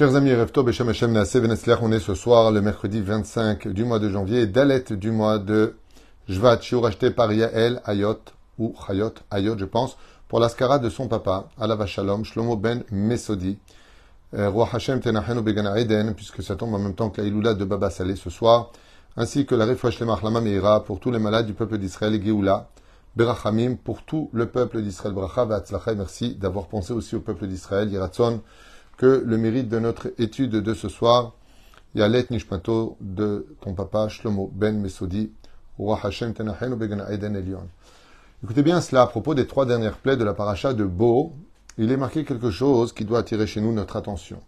Chers amis, Beshem Hashem on est ce soir, le mercredi 25 du mois de janvier, Dalet du mois de Jvat, acheté par Yael Ayot, ou Chayot, Ayot je pense, pour l'ascara de son papa, Alava Shalom, Shlomo Ben Mesodi, euh, Roi Hashem Tenachenu Begana Eden, puisque ça tombe en même temps que la de Baba Saleh ce soir, ainsi que la Refresh Lemach Lama Meira pour tous les malades du peuple d'Israël, Geoula, Berachamim, pour tout le peuple d'Israël, Bracha merci d'avoir pensé aussi au peuple d'Israël, Yiratzon, que le mérite de notre étude de ce soir, Yalet Nishmato de ton papa Shlomo Ben Mesodi, Hashem Tenachen Began Eden Elion. Écoutez bien cela à propos des trois dernières plaies de la paracha de Bo. Il est marqué quelque chose qui doit attirer chez nous notre attention.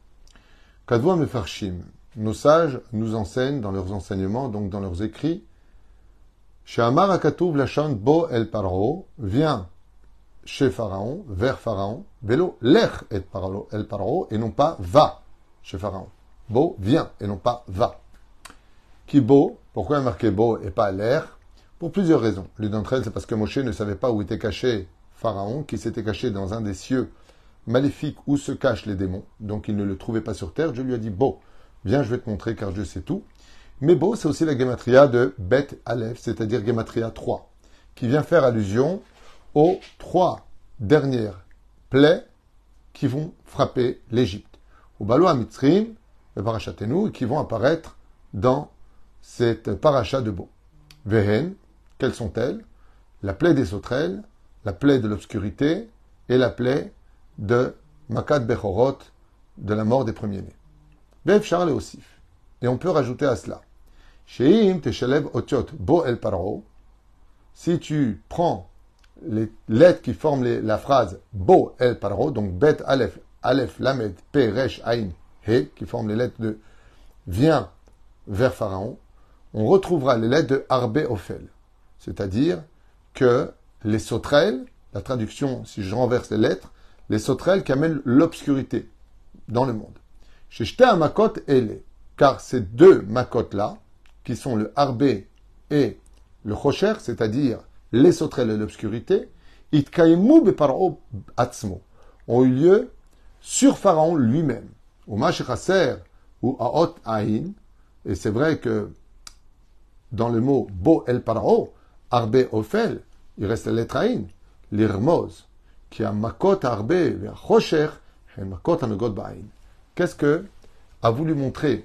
Kadvoa Mefarshim, nos sages nous enseignent dans leurs enseignements, donc dans leurs écrits, Amar Akatuv Lachant Bo El Paro, vient chez Pharaon, vers Pharaon, vélo, l'ech et el paro, et non pas va chez Pharaon. Beau, vient, et non pas va. Qui beau, pourquoi marqué beau et pas l'air Pour plusieurs raisons. L'une d'entre elles, c'est parce que Moshe ne savait pas où était caché Pharaon, qui s'était caché dans un des cieux maléfiques où se cachent les démons. Donc il ne le trouvait pas sur terre. Je lui ai dit, beau, viens, je vais te montrer car je sais tout. Mais beau, c'est aussi la gematria de Bet Aleph, c'est-à-dire gematria 3, qui vient faire allusion aux trois dernières plaies qui vont frapper l'Égypte. Au Balo Mitzrim, le parachatenu, qui vont apparaître dans cette paracha de Beau. Vehen, quelles sont-elles? La plaie des sauterelles, la plaie de l'obscurité et la plaie de Makat Bechorot, de la mort des premiers-nés. Bev Charles et Osif. Et on peut rajouter à cela. Sheim Otiot Bo El Paro. Si tu prends les lettres qui forment la phrase Bo El Paro, donc Bet Aleph, Aleph, Lamed, Pe, Resh, Ain, He, qui forment les lettres de Viens vers Pharaon, on retrouvera les lettres de Arbe Ophel. C'est-à-dire que les sauterelles, la traduction, si je renverse les lettres, les sauterelles qui amènent l'obscurité dans le monde. Chez Makot Ele, car ces deux Makot-là, qui sont le Arbe et le Rocher, c'est-à-dire les sauterelles et l'obscurité, ont eu lieu sur Pharaon lui-même. Ou ou Aot Ain, et c'est vrai que dans le mot Bo El Paro, Arbe Ophel, il reste la lettre Ain, l'Irmoz, qui a Makot Arbe, Rocher, et Makot Amegot Ba'in. Qu'est-ce que a voulu montrer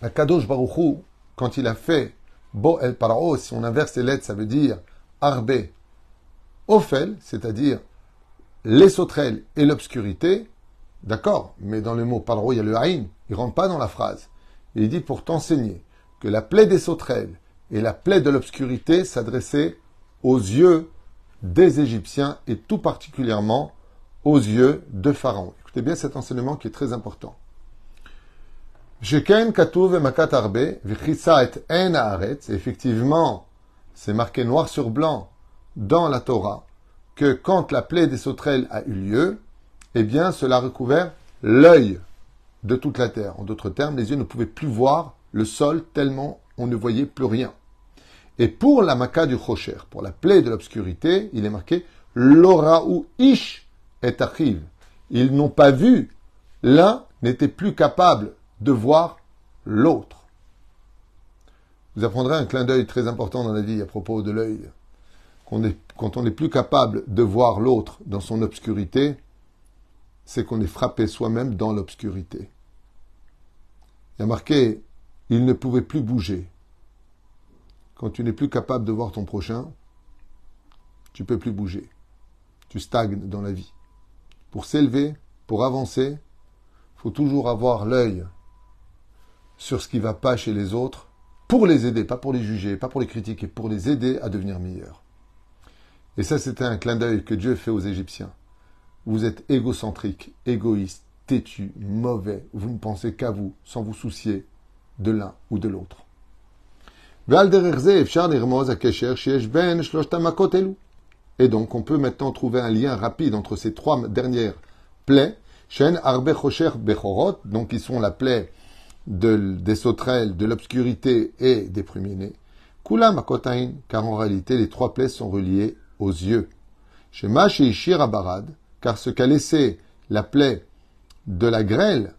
la Kadosh Baruchou quand il a fait Bo el Paro, si on inverse les lettres, ça veut dire Arbe Ophel, c'est-à-dire les sauterelles et l'obscurité. D'accord, mais dans le mot Paro, il y a le Haïn, il ne rentre pas dans la phrase. Il dit pour t'enseigner que la plaie des sauterelles et la plaie de l'obscurité s'adressait aux yeux des Égyptiens et tout particulièrement aux yeux de Pharaon. Écoutez bien cet enseignement qui est très important. Sheken Katuv Makat Arbe, et En effectivement, c'est marqué noir sur blanc dans la Torah que quand la plaie des sauterelles a eu lieu, eh bien, cela a recouvert l'œil de toute la terre. En d'autres termes, les yeux ne pouvaient plus voir le sol tellement on ne voyait plus rien. Et pour la maca du Rocher, pour la plaie de l'obscurité, il est marqué L'ora ou Ish et Achiv. Ils n'ont pas vu, l'un n'était plus capable de voir l'autre. Vous apprendrez un clin d'œil très important dans la vie à propos de l'œil. Quand on n'est plus capable de voir l'autre dans son obscurité, c'est qu'on est frappé soi-même dans l'obscurité. Il y a marqué, il ne pouvait plus bouger. Quand tu n'es plus capable de voir ton prochain, tu peux plus bouger. Tu stagnes dans la vie. Pour s'élever, pour avancer, il faut toujours avoir l'œil sur ce qui ne va pas chez les autres pour les aider, pas pour les juger, pas pour les critiquer, pour les aider à devenir meilleurs. Et ça, c'était un clin d'œil que Dieu fait aux Égyptiens. Vous êtes égocentrique, égoïste, têtu, mauvais, vous ne pensez qu'à vous, sans vous soucier de l'un ou de l'autre. Ben Et donc, on peut maintenant trouver un lien rapide entre ces trois dernières plaies, donc qui sont la plaie des sauterelles, de l'obscurité et des premiers-nés. Kula makotain, car en réalité les trois plaies sont reliées aux yeux. Chez Mash et Ishir Barad, car ce qu'a laissé la plaie de la grêle,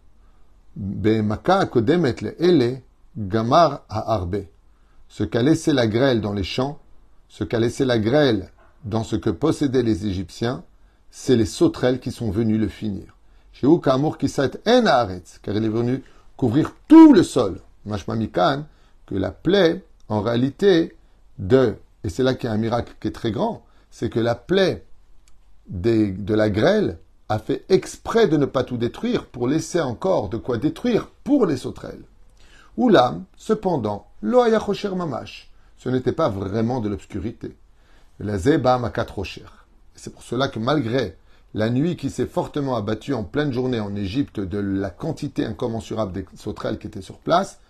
Bemaka Kodemet Ele, Gamar Arbe. Ce qu'a laissé la grêle dans les champs, ce qu'a laissé la grêle dans ce que possédaient les Égyptiens, c'est les sauterelles qui sont venues le finir. Chez Ukamur Kisat En car il est venu couvrir tout le sol. Mashmamikan, que la plaie, en réalité, de, et c'est là qu'il y a un miracle qui est très grand, c'est que la plaie de la grêle a fait exprès de ne pas tout détruire pour laisser encore de quoi détruire pour les sauterelles. Oulam, cependant, loayachocher mamash, ce n'était pas vraiment de l'obscurité. La zeba rocher. C'est pour cela que malgré la nuit qui s'est fortement abattue en pleine journée en Égypte de la quantité incommensurable des sauterelles qui étaient sur place,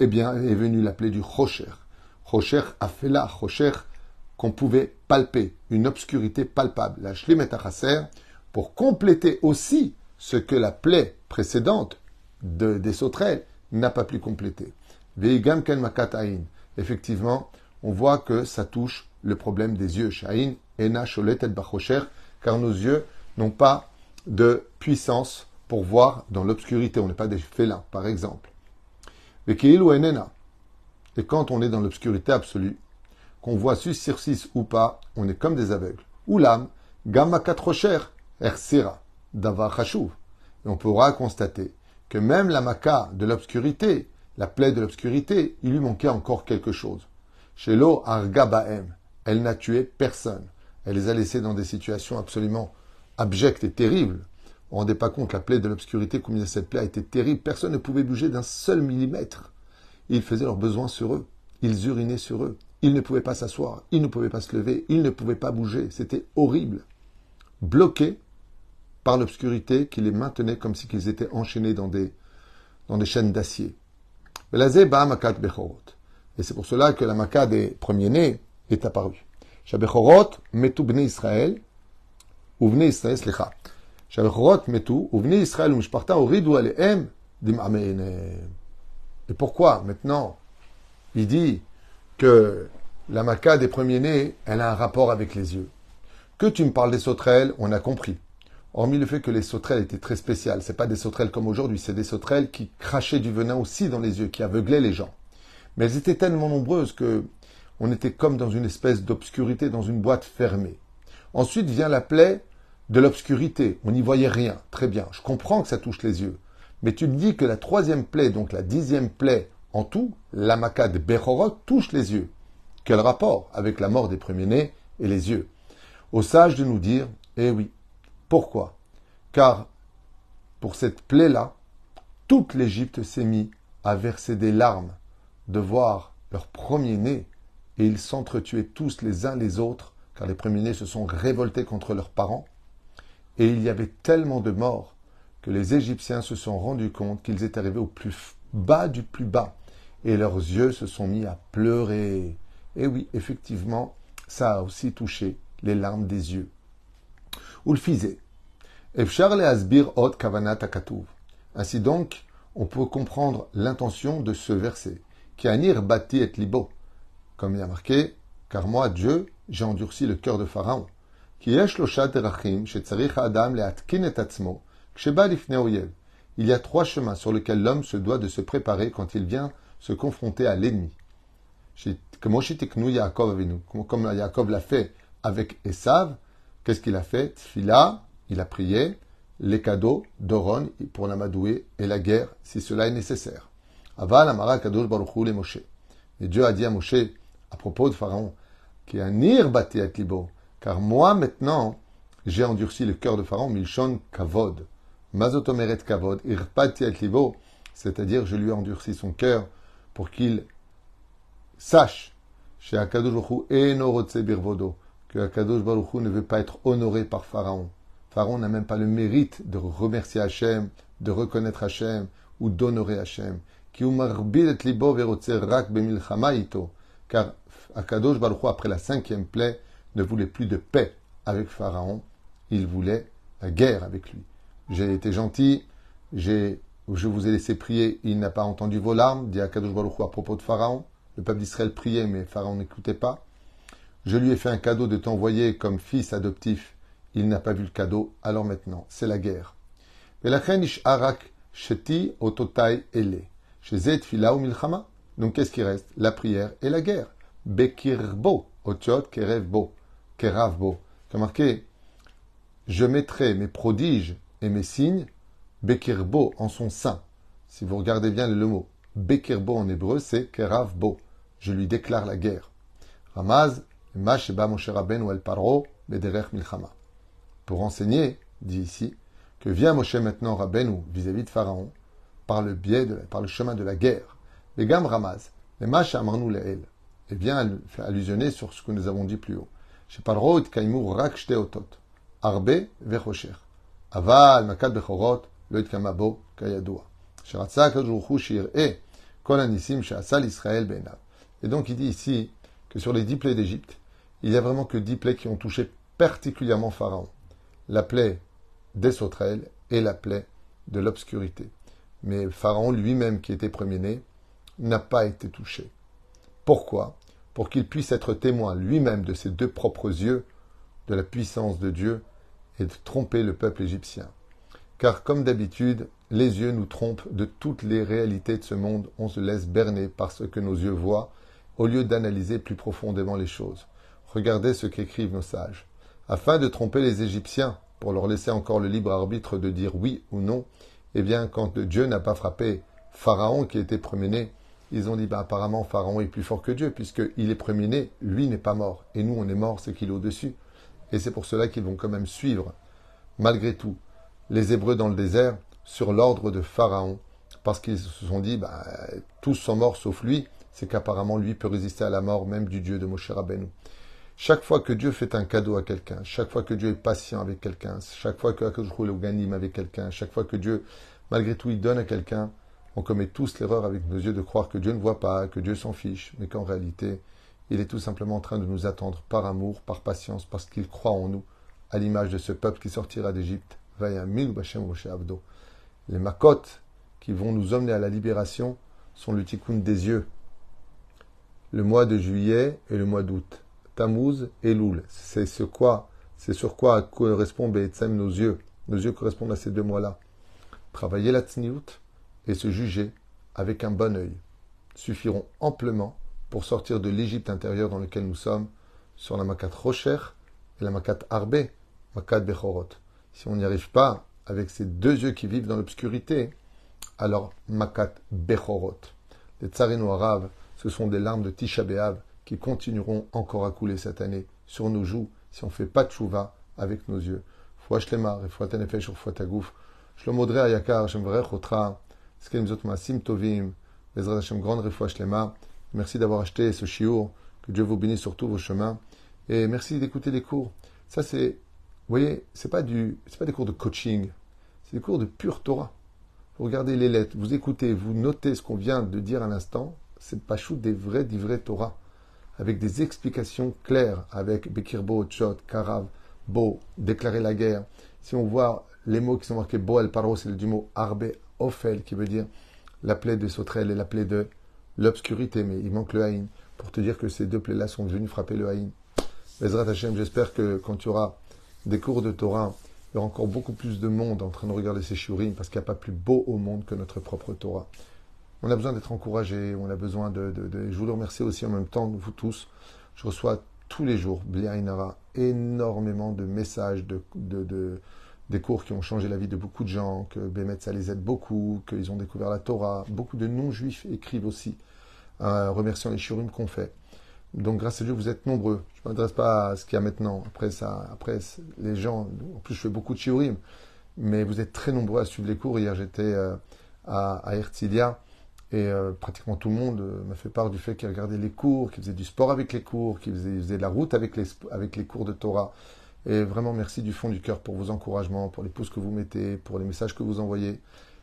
eh bien, est venue la plaie du Rocher. Rocher a fait là, Rocher, qu'on pouvait palper, une obscurité palpable. La Shlimet pour compléter aussi ce que la plaie précédente de, des sauterelles n'a pas pu compléter. Veigam ken Effectivement, on voit que ça touche le problème des yeux. Shain, ena sholet et car nos yeux n'ont pas de puissance pour voir dans l'obscurité. On n'est pas des félins, par exemple. Et quand on est dans l'obscurité absolue, qu'on voit sus six ou pas, on est comme des aveugles. Oulam, gamma cher, ersira, davar Et on pourra constater que même la maca de l'obscurité, la plaie de l'obscurité, il lui manquait encore quelque chose. Chez l'eau argabaem, elle n'a tué personne. Elle les a laissés dans des situations absolument abjectes et terribles. On ne rendait pas compte, la plaie de l'obscurité, combien cette plaie a été terrible. Personne ne pouvait bouger d'un seul millimètre. Ils faisaient leurs besoins sur eux. Ils urinaient sur eux. Ils ne pouvaient pas s'asseoir. Ils ne pouvaient pas se lever. Ils ne pouvaient pas bouger. C'était horrible. Bloqués par l'obscurité qui les maintenait comme si ils étaient enchaînés dans des, dans des chaînes d'acier. Et c'est pour cela que la maca des premiers-nés est apparue. Et pourquoi maintenant il dit que la maca des premiers-nés, elle a un rapport avec les yeux Que tu me parles des sauterelles, on a compris. Hormis le fait que les sauterelles étaient très spéciales, c'est pas des sauterelles comme aujourd'hui, c'est des sauterelles qui crachaient du venin aussi dans les yeux, qui aveuglaient les gens. Mais elles étaient tellement nombreuses que on était comme dans une espèce d'obscurité, dans une boîte fermée. Ensuite vient la plaie de l'obscurité. On n'y voyait rien. Très bien. Je comprends que ça touche les yeux. Mais tu me dis que la troisième plaie, donc la dixième plaie en tout, l'amaka de Bechorot, touche les yeux. Quel rapport avec la mort des premiers-nés et les yeux? Au sage de nous dire, eh oui. Pourquoi? Car pour cette plaie-là, toute l'Égypte s'est mise à verser des larmes de voir leur premier-né et ils s'entretuaient tous les uns les autres, car les premiers-nés se sont révoltés contre leurs parents, et il y avait tellement de morts que les Égyptiens se sont rendus compte qu'ils étaient arrivés au plus bas du plus bas, et leurs yeux se sont mis à pleurer. Et oui, effectivement, ça a aussi touché les larmes des yeux. Ulfizé. Ainsi donc, on peut comprendre l'intention de ce verset. Qui anir bati et libo comme il y a marqué, car moi, Dieu, j'ai endurci le cœur de Pharaon. Il y a trois chemins sur lesquels l'homme se doit de se préparer quand il vient se confronter à l'ennemi. Comme Yaakov l'a fait avec Esav, qu'est-ce qu'il a fait? Tfila, il a prié, les cadeaux d'Oron pour l'amadouer et la guerre si cela est nécessaire. Aval Amara Kadosh Baruch Moshe. Et Dieu a dit à Moshe, à propos de Pharaon, qui a nir à car moi maintenant j'ai endurci le cœur de Pharaon, milchon kavod, mazotomeret kavod, irpati c'est-à-dire je lui ai endurci son cœur pour qu'il sache chez Akadosh birvodo, que Akadosh Baruch ne veut pas être honoré par Pharaon. Pharaon n'a même pas le mérite de remercier Hachem, de reconnaître Hachem ou d'honorer Hachem. Libo rak car Akadosh Baruch après la cinquième plaie, ne voulait plus de paix avec Pharaon, il voulait la guerre avec lui. J'ai été gentil, je vous ai laissé prier, il n'a pas entendu vos larmes, dit Akadosh Baruch à propos de Pharaon. Le peuple d'Israël priait, mais Pharaon n'écoutait pas. Je lui ai fait un cadeau de t'envoyer comme fils adoptif. Il n'a pas vu le cadeau, alors maintenant, c'est la guerre. Arak sheti ototai ele. Milchama. Donc qu'est-ce qui reste? La prière et la guerre. Bekirbo, otiot kerevbo, keravbo. C'est marqué, je mettrai mes prodiges et mes signes, bekirbo en son sein. Si vous regardez bien le mot, bekirbo en hébreu, c'est keravbo. Je lui déclare la guerre. Ramaz, Masheba Moshe ou El Paro, Bederech Milchama. Pour enseigner, dit ici, que vient Moshe maintenant Rabbeinu vis-à-vis de Pharaon, par le biais par le chemin de la guerre. Begam Ramaz, Mash Amarnu Leel. Et bien allusionner sur ce que nous avons dit plus haut. Chez Paro et Kaimu Rak Otot. Arbe Vechosher. Aval Makat Bechorot, Loit Kamabo Kayadua. Sheratza Kajuchu Shir E. Kol Anisim Shasal Israël Benav. Et donc il dit ici que sur les dix plaies d'Égypte, il n'y a vraiment que dix plaies qui ont touché particulièrement Pharaon. La plaie des sauterelles et la plaie de l'obscurité. Mais Pharaon lui-même, qui était premier-né, n'a pas été touché. Pourquoi? Pour qu'il puisse être témoin lui-même de ses deux propres yeux de la puissance de Dieu et de tromper le peuple égyptien. Car comme d'habitude, les yeux nous trompent de toutes les réalités de ce monde, on se laisse berner par ce que nos yeux voient, au lieu d'analyser plus profondément les choses. Regardez ce qu'écrivent nos sages. Afin de tromper les Égyptiens, pour leur laisser encore le libre arbitre de dire oui ou non, eh bien, quand Dieu n'a pas frappé Pharaon qui était premier-né, ils ont dit, bah, apparemment, Pharaon est plus fort que Dieu, puisqu'il est premier-né, lui n'est pas mort. Et nous, on est mort, c'est qu'il est au-dessus. Et c'est pour cela qu'ils vont quand même suivre, malgré tout, les Hébreux dans le désert, sur l'ordre de Pharaon, parce qu'ils se sont dit, bah, tous sont morts sauf lui, c'est qu'apparemment lui peut résister à la mort même du Dieu de Moshe Rabbeinu. Chaque fois que Dieu fait un cadeau à quelqu'un, chaque fois que Dieu est patient avec quelqu'un, chaque fois que Akadosh avec quelqu'un, chaque fois que Dieu, malgré tout, il donne à quelqu'un, on commet tous l'erreur avec nos yeux de croire que Dieu ne voit pas, que Dieu s'en fiche, mais qu'en réalité, il est tout simplement en train de nous attendre par amour, par patience, parce qu'il croit en nous, à l'image de ce peuple qui sortira d'Égypte. Les makotes qui vont nous emmener à la libération sont le tikkun des yeux, le mois de juillet et le mois d'août. Tammuz et Loul. C'est ce quoi, c'est sur quoi correspond nos yeux. Nos yeux correspondent à ces deux mois-là. Travailler la tsniout et se juger avec un bon œil suffiront amplement pour sortir de l'Égypte intérieure dans laquelle nous sommes, sur la Makat Rocher et la Makat Arbe, Makat Bechorot. Si on n'y arrive pas avec ces deux yeux qui vivent dans l'obscurité, alors Makat Bechorot. Les tsarino arabes ce sont des larmes de Tisha B'Av qui continueront encore à couler cette année sur nos joues si on ne fait pas de chouva avec nos yeux. Foi shlema, refuat nefesh sur tagouf. Shlomo dre ayakar, shem vrech otra, skem zot maasim tovim, grande. Merci d'avoir acheté ce chiour, que Dieu vous bénisse sur tous vos chemins. Et merci d'écouter les cours. Ça c'est, vous voyez, c'est pas du, c'est pas des cours de coaching, c'est des cours de pure Torah. Vous regardez les lettres, vous écoutez, vous notez ce qu'on vient de dire à l'instant, c'est pas chou des vrais, du vrai Torah, avec des explications claires, avec Bekirbo, Tchot, Karav, Bo, déclarer la guerre. Si on voit les mots qui sont marqués Bo el Paro, c'est du mot Arbe Ophel, qui veut dire la plaie de sauterelle et la plaie de l'obscurité, mais il manque le Haïn, pour te dire que ces deux plaies-là sont venues frapper le Haïn. Bezrat Hashem, j'espère que quand tu auras des cours de Torah, il y aura encore beaucoup plus de monde en train de regarder ces shurim, parce qu'il n'y a pas plus beau au monde que notre propre Torah. On a besoin d'être encouragé, on a besoin de, Je vous le remercie aussi en même temps, vous tous. Je reçois tous les jours, Bliainara, énormément de messages, de, des cours qui ont changé la vie de beaucoup de gens, que Bémet, ça les aide beaucoup, qu'ils ont découvert la Torah. Beaucoup de non-juifs écrivent aussi, euh, remerciant les shurim qu'on fait. Donc, grâce à Dieu, vous êtes nombreux. Je ne m'adresse pas à ce qu'il y a maintenant. Après, ça, les gens, en plus, je fais beaucoup de shurim, mais vous êtes très nombreux à suivre les cours. Hier, j'étais euh, à, à et euh, pratiquement tout le monde m'a fait part du fait qu'il regardait les cours, qu'il faisait du sport avec les cours, qu'il faisait, de la route avec les, avec les cours de Torah. Et vraiment, merci du fond du cœur pour vos encouragements, pour les pouces que vous mettez, pour les messages que vous envoyez.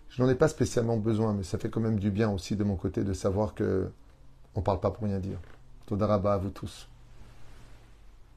Je n'en ai pas spécialement besoin, mais ça fait quand même du bien aussi de mon côté de savoir que on ne parle pas pour rien dire. Todaraba à vous tous.